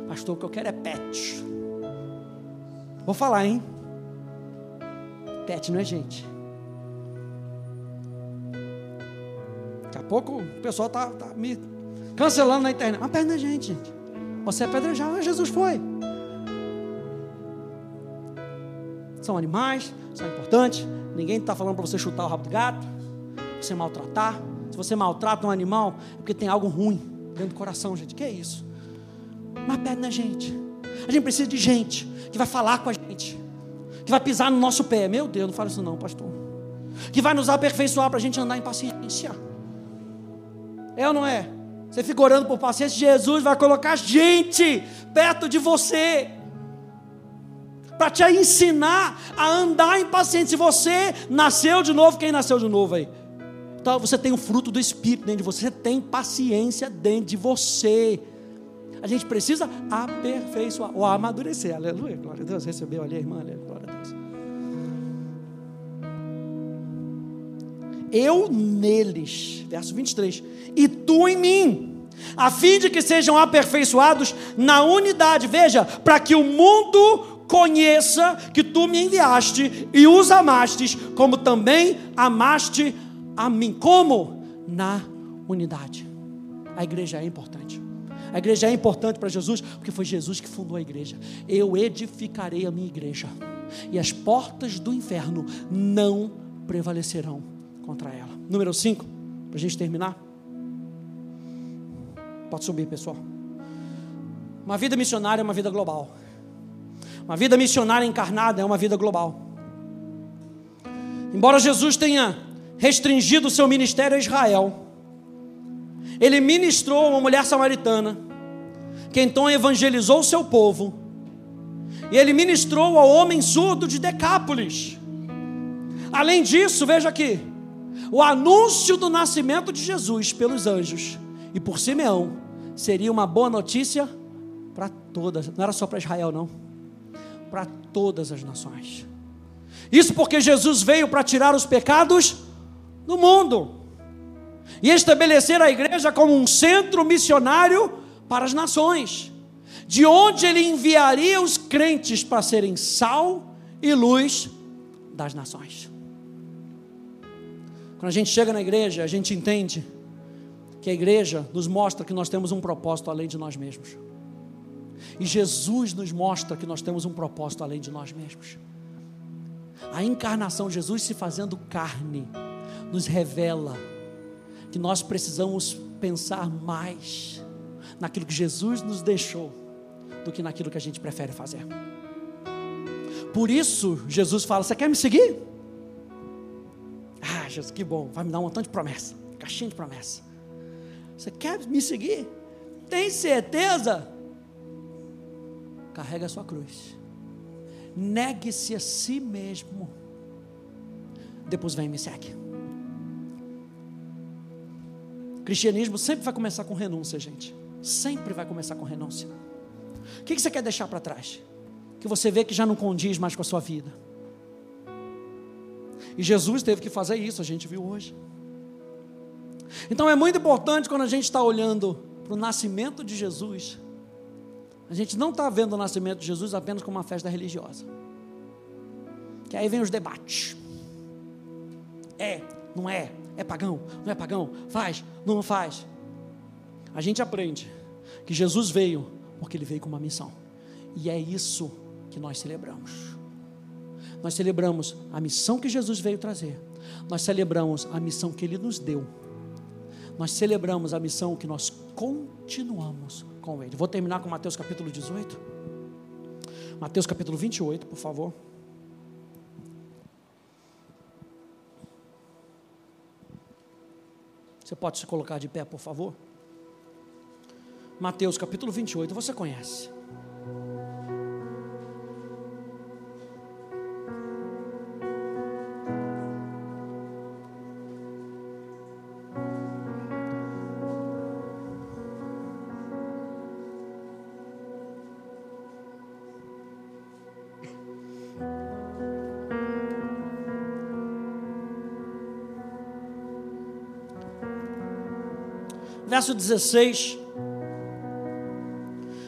[SPEAKER 1] Pastor, o que eu quero é pet. Vou falar, hein? Pet não é gente. Daqui a pouco o pessoal está tá me cancelando na internet. Mas é gente, gente. Você é pedrejado, Jesus foi. São animais, são importantes. Ninguém está falando para você chutar o rabo do gato, você maltratar. Se você maltrata um animal, é porque tem algo ruim dentro do coração, gente. Que é isso? Mas pede na gente. A gente precisa de gente que vai falar com a gente, que vai pisar no nosso pé. Meu Deus, não fala isso não, pastor. Que vai nos aperfeiçoar para a gente andar em paciência. É ou não é? Você fica orando por paciência, Jesus vai colocar gente perto de você para te ensinar a andar em paciência. Se você nasceu de novo, quem nasceu de novo aí? Então você tem o fruto do Espírito dentro de você, você tem paciência dentro de você. A gente precisa aperfeiçoar ou amadurecer. Aleluia, glória a Deus. Recebeu ali a irmã, aleluia, glória a Deus. Eu neles, verso 23, e tu em mim, a fim de que sejam aperfeiçoados na unidade. Veja, para que o mundo conheça que tu me enviaste e os amastes, como também amaste a mim. Como? Na unidade. A igreja é importante. A igreja é importante para Jesus porque foi Jesus que fundou a igreja. Eu edificarei a minha igreja e as portas do inferno não prevalecerão contra ela. Número 5, para a gente terminar. Pode subir, pessoal. Uma vida missionária é uma vida global. Uma vida missionária encarnada é uma vida global. Embora Jesus tenha restringido o seu ministério a Israel. Ele ministrou uma mulher samaritana, que então evangelizou o seu povo. E ele ministrou ao homem surdo de Decápolis. Além disso, veja aqui, o anúncio do nascimento de Jesus pelos anjos e por Simeão seria uma boa notícia para todas, não era só para Israel, não, para todas as nações. Isso porque Jesus veio para tirar os pecados no mundo e estabelecer a igreja como um centro missionário para as nações, de onde ele enviaria os crentes para serem sal e luz das nações. Quando a gente chega na igreja, a gente entende que a igreja nos mostra que nós temos um propósito além de nós mesmos. E Jesus nos mostra que nós temos um propósito além de nós mesmos. A encarnação, Jesus se fazendo carne, nos revela que nós precisamos pensar mais naquilo que Jesus nos deixou do que naquilo que a gente prefere fazer. Por isso, Jesus fala: Você quer me seguir? Ah, caixas, que bom, vai me dar um montão de promessa, caixinha de promessa. Você quer me seguir? Tem certeza? Carrega a sua cruz. Negue-se a si mesmo. Depois vem e me segue. Cristianismo sempre vai começar com renúncia, gente. Sempre vai começar com renúncia. O que você quer deixar para trás? Que você vê que já não condiz mais com a sua vida. E Jesus teve que fazer isso, a gente viu hoje. Então é muito importante quando a gente está olhando para o nascimento de Jesus, a gente não está vendo o nascimento de Jesus apenas como uma festa religiosa. Que aí vem os debates. É, não é, é pagão, não é pagão, faz, não faz. A gente aprende que Jesus veio porque ele veio com uma missão. E é isso que nós celebramos. Nós celebramos a missão que Jesus veio trazer. Nós celebramos a missão que ele nos deu. Nós celebramos a missão que nós continuamos com ele. Vou terminar com Mateus capítulo 18. Mateus capítulo 28, por favor. Você pode se colocar de pé, por favor? Mateus capítulo 28, você conhece. Verso 16,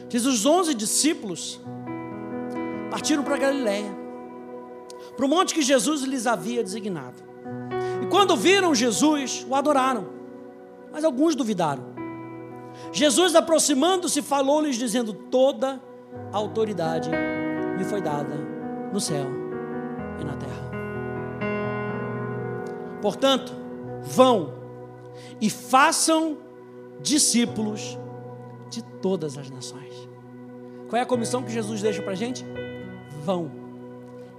[SPEAKER 1] diz: Os onze discípulos partiram para Galiléia, para o monte que Jesus lhes havia designado. E quando viram Jesus, o adoraram, mas alguns duvidaram. Jesus, aproximando-se, falou-lhes, dizendo: Toda a autoridade me foi dada no céu e na terra. Portanto, vão e façam discípulos de todas as nações. Qual é a comissão que Jesus deixa para a gente? Vão.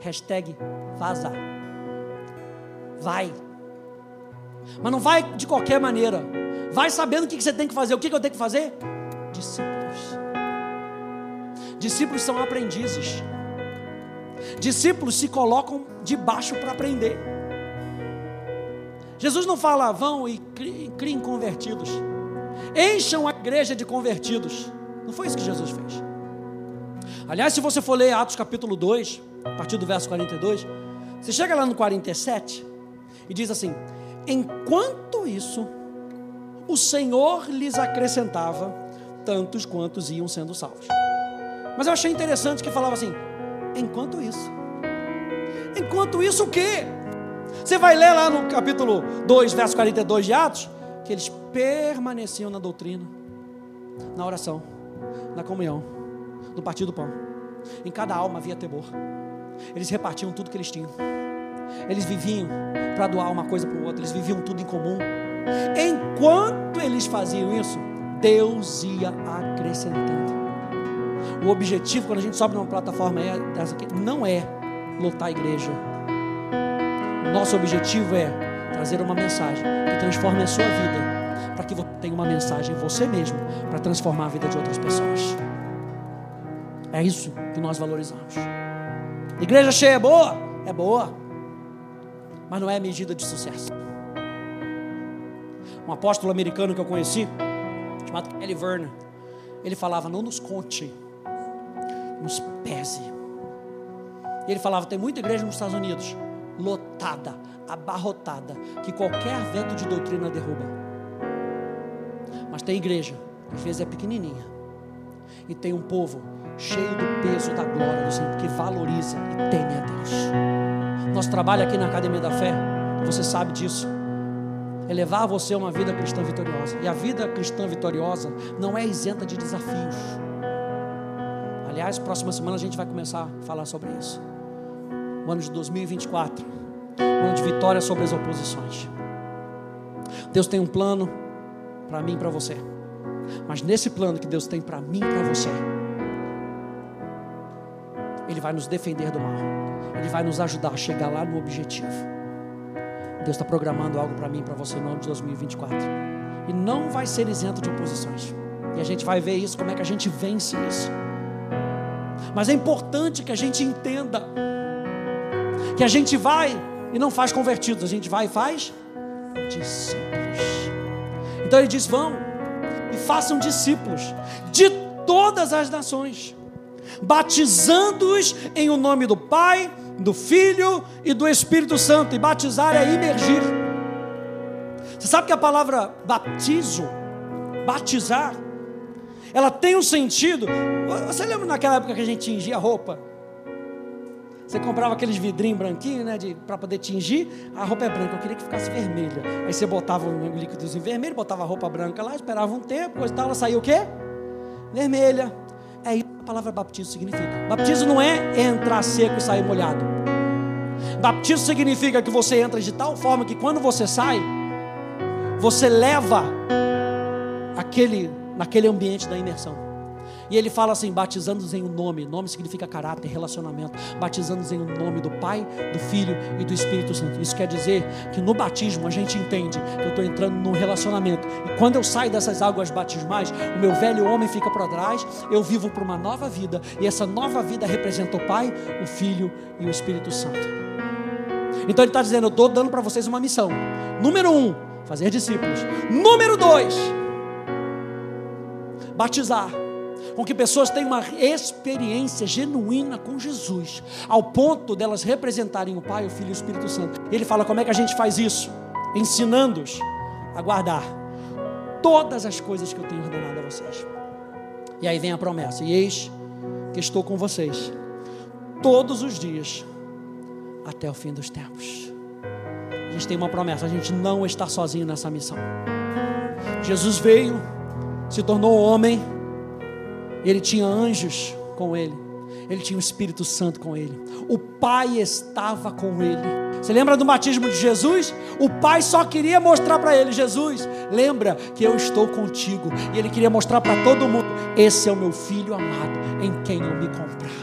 [SPEAKER 1] Hashtag vaza. Vai. Mas não vai de qualquer maneira. Vai sabendo o que você tem que fazer. O que eu tenho que fazer? Discípulos. Discípulos são aprendizes. Discípulos se colocam debaixo para aprender. Jesus não fala vão e criem convertidos. Encham a igreja de convertidos. Não foi isso que Jesus fez. Aliás, se você for ler Atos capítulo 2, a partir do verso 42, você chega lá no 47 e diz assim: Enquanto isso, o Senhor lhes acrescentava tantos quantos iam sendo salvos. Mas eu achei interessante que falava assim: enquanto isso. Enquanto isso, o quê? Você vai ler lá no capítulo 2, verso 42 de Atos, que eles permaneciam na doutrina, na oração, na comunhão, no partir do pão. Em cada alma havia temor. Eles repartiam tudo que eles tinham. Eles viviam para doar uma coisa para o outro. Eles viviam tudo em comum. Enquanto eles faziam isso, Deus ia acrescentando. O objetivo, quando a gente sobe numa plataforma é aqui, não é lotar a igreja. Nosso objetivo é trazer uma mensagem que transforme a sua vida, para que você tenha uma mensagem você mesmo para transformar a vida de outras pessoas. É isso que nós valorizamos. Igreja cheia é boa? É boa, mas não é medida de sucesso. Um apóstolo americano que eu conheci, chamado Kelly Verner, ele falava: Não nos conte, nos pese. Ele falava: Tem muita igreja nos Estados Unidos lotada, abarrotada, que qualquer vento de doutrina derruba. Mas tem igreja, que às vezes é pequenininha, e tem um povo cheio do peso da glória do Senhor, que valoriza e teme a Deus. Nosso trabalho aqui na Academia da Fé, você sabe disso, é levar você a uma vida cristã vitoriosa. E a vida cristã vitoriosa não é isenta de desafios. Aliás, próxima semana a gente vai começar a falar sobre isso. O ano de 2024 um ano de vitória sobre as oposições. Deus tem um plano para mim e para você. Mas nesse plano que Deus tem para mim e para você, Ele vai nos defender do mal. Ele vai nos ajudar a chegar lá no objetivo. Deus está programando algo para mim, para você no ano de 2024. E não vai ser isento de oposições. E a gente vai ver isso, como é que a gente vence isso. Mas é importante que a gente entenda que a gente vai e não faz convertidos, a gente vai e faz discípulos. Então ele diz: vão e façam discípulos de todas as nações, batizando-os em o nome do Pai, do Filho e do Espírito Santo. E batizar é imergir. Você sabe que a palavra batizo, batizar, ela tem um sentido. Você lembra naquela época que a gente tingia roupa? Você comprava aqueles vidrinhos branquinhos, né, para poder tingir. A roupa é branca, eu queria que ficasse vermelha. Aí você botava um líquidozinho vermelho, botava a roupa branca lá, esperava um tempo, coisa tal, ela saiu o quê? Vermelha. É isso que a palavra batismo significa. Batismo não é entrar seco e sair molhado. Batismo significa que você entra de tal forma que quando você sai, você leva aquele naquele ambiente da imersão. E ele fala assim: batizando-os em um nome. Nome significa caráter, relacionamento. Batizando-os em um nome do Pai, do Filho e do Espírito Santo. Isso quer dizer que no batismo a gente entende que eu estou entrando num relacionamento. E quando eu saio dessas águas batismais, o meu velho homem fica para trás, eu vivo para uma nova vida. E essa nova vida representa o Pai, o Filho e o Espírito Santo. Então ele está dizendo: eu estou dando para vocês uma missão. Número um, fazer discípulos. Número dois, batizar com que pessoas tenham uma experiência genuína com Jesus, ao ponto delas representarem o Pai, o Filho e o Espírito Santo. Ele fala como é que a gente faz isso? Ensinando-os a guardar todas as coisas que eu tenho ordenado a vocês. E aí vem a promessa: e eis que estou com vocês todos os dias até o fim dos tempos. A gente tem uma promessa, a gente não está sozinho nessa missão. Jesus veio, se tornou homem, ele tinha anjos com ele. Ele tinha o Espírito Santo com ele. O Pai estava com ele. Você lembra do batismo de Jesus? O Pai só queria mostrar para ele: Jesus, lembra que eu estou contigo. E ele queria mostrar para todo mundo: esse é o meu filho amado, em quem eu me comprazo.